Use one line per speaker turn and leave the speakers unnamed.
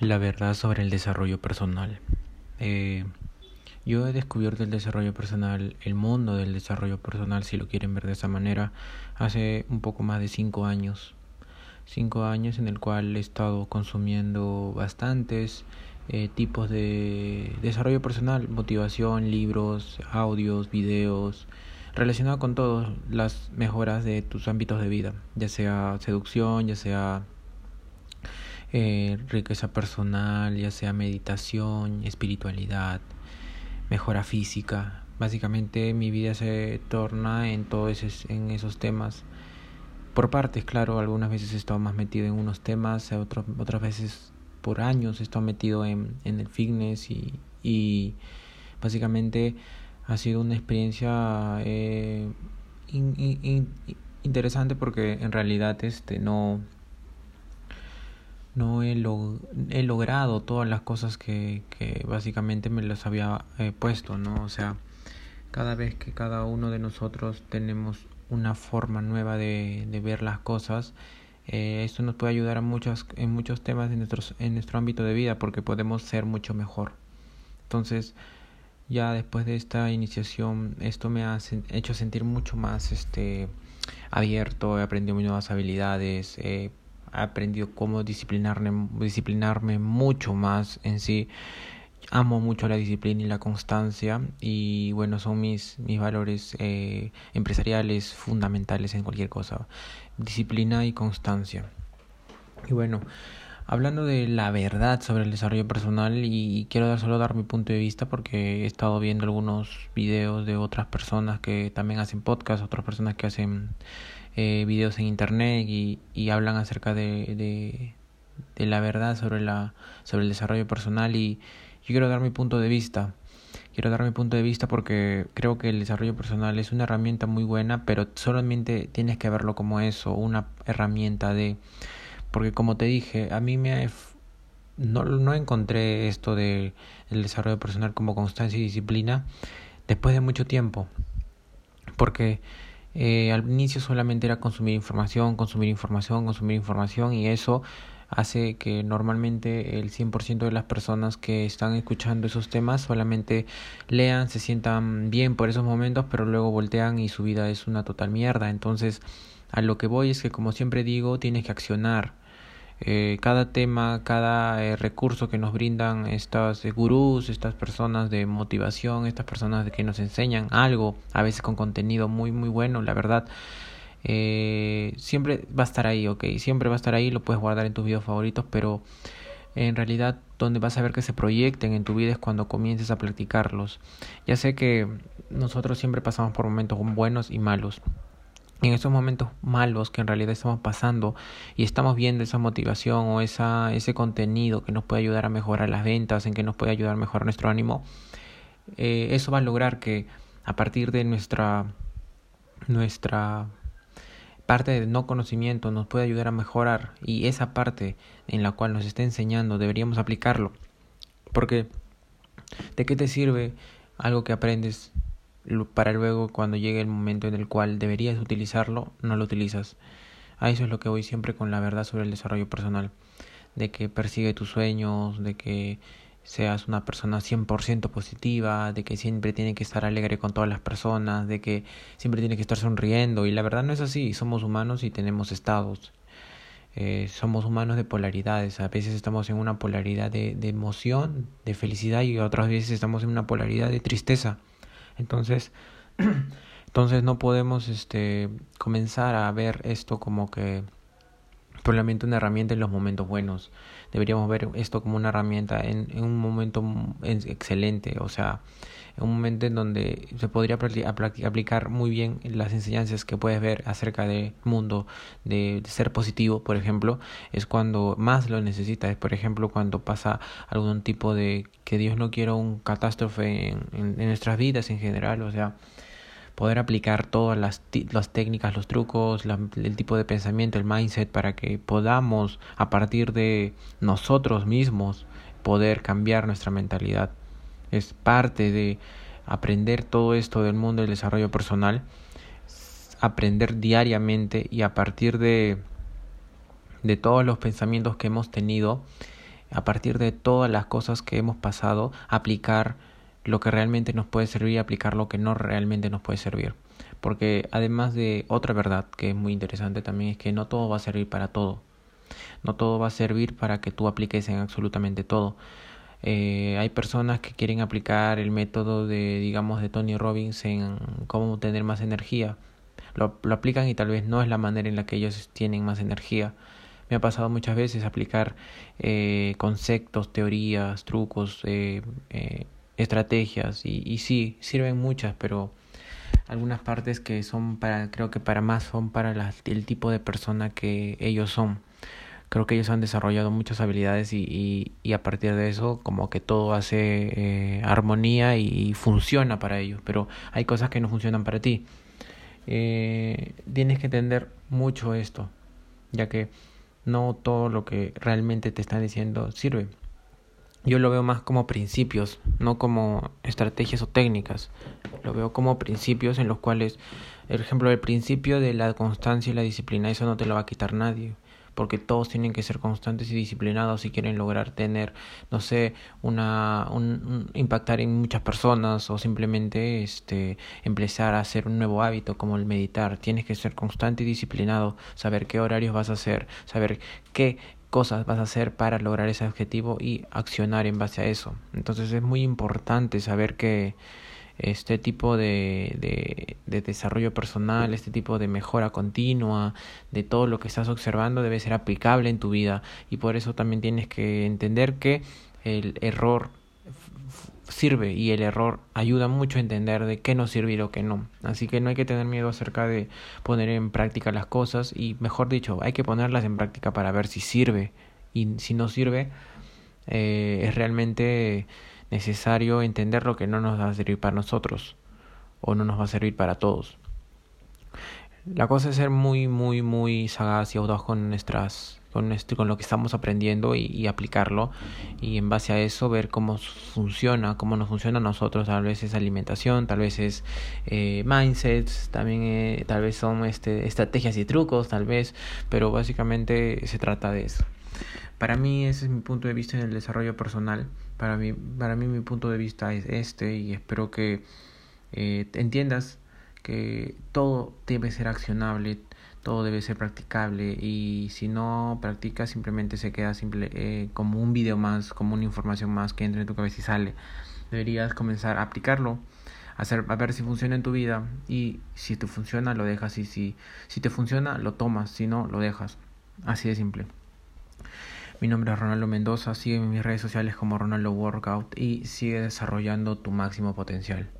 La verdad sobre el desarrollo personal. Eh, yo he descubierto el desarrollo personal, el mundo del desarrollo personal, si lo quieren ver de esa manera, hace un poco más de cinco años. Cinco años en el cual he estado consumiendo bastantes eh, tipos de desarrollo personal, motivación, libros, audios, videos, relacionado con todas las mejoras de tus ámbitos de vida, ya sea seducción, ya sea eh, riqueza personal, ya sea meditación, espiritualidad, mejora física. Básicamente mi vida se torna en todos esos, en esos temas. Por partes, claro, algunas veces he estado más metido en unos temas, otras otras veces por años he estado metido en, en el fitness y, y básicamente ha sido una experiencia eh, interesante porque en realidad este no no he, he logrado todas las cosas que, que básicamente me las había eh, puesto, ¿no? O sea, cada vez que cada uno de nosotros tenemos una forma nueva de, de ver las cosas, eh, esto nos puede ayudar a muchos, en muchos temas en, nuestros, en nuestro ámbito de vida porque podemos ser mucho mejor. Entonces, ya después de esta iniciación, esto me ha hecho sentir mucho más este, abierto, he aprendido nuevas habilidades, aprendido cómo disciplinarme, disciplinarme mucho más en sí. Amo mucho la disciplina y la constancia y bueno, son mis, mis valores eh, empresariales fundamentales en cualquier cosa. Disciplina y constancia. Y bueno, hablando de la verdad sobre el desarrollo personal y quiero solo dar mi punto de vista porque he estado viendo algunos videos de otras personas que también hacen podcast, otras personas que hacen eh, videos en internet y, y hablan acerca de, de, la verdad sobre, la, sobre el desarrollo personal y yo quiero dar mi punto de vista. Quiero dar mi punto de vista porque creo que el desarrollo personal es una herramienta muy buena, pero solamente tienes que verlo como eso, una herramienta de... Porque como te dije, a mí me... No, no encontré esto de el desarrollo personal como constancia y disciplina después de mucho tiempo. Porque eh, al inicio solamente era consumir información, consumir información, consumir información y eso hace que normalmente el 100% de las personas que están escuchando esos temas solamente lean, se sientan bien por esos momentos, pero luego voltean y su vida es una total mierda. Entonces, a lo que voy es que como siempre digo, tienes que accionar eh, cada tema, cada eh, recurso que nos brindan estas eh, gurús, estas personas de motivación, estas personas que nos enseñan algo, a veces con contenido muy muy bueno, la verdad. Eh, siempre va a estar ahí, ok, siempre va a estar ahí, lo puedes guardar en tus videos favoritos, pero en realidad donde vas a ver que se proyecten en tu vida es cuando comiences a practicarlos. Ya sé que nosotros siempre pasamos por momentos buenos y malos en esos momentos malos que en realidad estamos pasando y estamos viendo esa motivación o esa, ese contenido que nos puede ayudar a mejorar las ventas, en que nos puede ayudar a mejorar nuestro ánimo, eh, eso va a lograr que a partir de nuestra, nuestra parte de no conocimiento nos puede ayudar a mejorar y esa parte en la cual nos está enseñando deberíamos aplicarlo. Porque ¿de qué te sirve algo que aprendes para luego cuando llegue el momento en el cual deberías utilizarlo, no lo utilizas. A eso es lo que voy siempre con la verdad sobre el desarrollo personal, de que persigue tus sueños, de que seas una persona 100% positiva, de que siempre tiene que estar alegre con todas las personas, de que siempre tiene que estar sonriendo y la verdad no es así, somos humanos y tenemos estados. Eh, somos humanos de polaridades, a veces estamos en una polaridad de, de emoción, de felicidad y otras veces estamos en una polaridad de tristeza. Entonces, entonces no podemos este comenzar a ver esto como que probablemente una herramienta en los momentos buenos. Deberíamos ver esto como una herramienta en, en un momento excelente, o sea, en un momento en donde se podría aplicar muy bien las enseñanzas que puedes ver acerca del mundo de ser positivo, por ejemplo, es cuando más lo necesitas, por ejemplo, cuando pasa algún tipo de que Dios no quiera un catástrofe en, en nuestras vidas en general, o sea, poder aplicar todas las, las técnicas, los trucos, el tipo de pensamiento, el mindset, para que podamos, a partir de nosotros mismos, poder cambiar nuestra mentalidad. Es parte de aprender todo esto del mundo del desarrollo personal, aprender diariamente y a partir de, de todos los pensamientos que hemos tenido, a partir de todas las cosas que hemos pasado, aplicar lo que realmente nos puede servir y aplicar lo que no realmente nos puede servir. Porque además de otra verdad que es muy interesante también es que no todo va a servir para todo. No todo va a servir para que tú apliques en absolutamente todo. Eh, hay personas que quieren aplicar el método de, digamos, de Tony Robbins en cómo tener más energía. Lo, lo aplican y tal vez no es la manera en la que ellos tienen más energía. Me ha pasado muchas veces aplicar eh, conceptos, teorías, trucos, eh, eh, estrategias y, y sí, sirven muchas, pero algunas partes que son para, creo que para más son para el tipo de persona que ellos son. Creo que ellos han desarrollado muchas habilidades y, y, y a partir de eso como que todo hace eh, armonía y, funciona para ellos, pero hay cosas que no funcionan para ti. Eh, tienes que entender mucho esto, ya que no todo lo que realmente te están diciendo sirve. Yo lo veo más como principios, no como estrategias o técnicas. Lo veo como principios en los cuales, por ejemplo, el principio de la constancia y la disciplina, eso no te lo va a quitar nadie porque todos tienen que ser constantes y disciplinados si quieren lograr tener, no sé, una, un, impactar en muchas personas o simplemente este, empezar a hacer un nuevo hábito como el meditar. Tienes que ser constante y disciplinado, saber qué horarios vas a hacer, saber qué cosas vas a hacer para lograr ese objetivo y accionar en base a eso. Entonces es muy importante saber que este tipo de, de, de, desarrollo personal, este tipo de mejora continua, de todo lo que estás observando debe ser aplicable en tu vida y por eso también tienes que entender que el error sirve y el error ayuda mucho a entender de qué nos sirve y lo que no. Así que no hay que tener miedo acerca de poner en práctica las cosas y mejor dicho, hay que ponerlas en práctica para ver si sirve y si no sirve eh, es realmente necesario entender lo que no nos va a servir para nosotros o no nos va a servir para todos. La cosa es ser muy, muy, muy sagaz y audaz con nuestras con, este, con lo que estamos aprendiendo y, aplicarlo y en base a eso ver cómo funciona, cómo nos funciona a nosotros, tal vez es alimentación, tal vez es eh, mindsets, también eh, tal vez son este, estrategias y trucos, tal vez, pero básicamente se trata de eso. Para mí ese es mi punto de vista en el desarrollo personal. Para mí, para mí mi punto de vista es este y espero que eh, entiendas que todo debe ser accionable, todo debe ser practicable y si no practicas simplemente se queda simple, eh, como un video más, como una información más que entra en tu cabeza y sale. Deberías comenzar a aplicarlo, a, hacer, a ver si funciona en tu vida y si te funciona lo dejas y si, si te funciona lo tomas, si no lo dejas. Así de simple. Mi nombre es Ronaldo Mendoza, sigue en mis redes sociales como Ronaldo Workout y sigue desarrollando tu máximo potencial.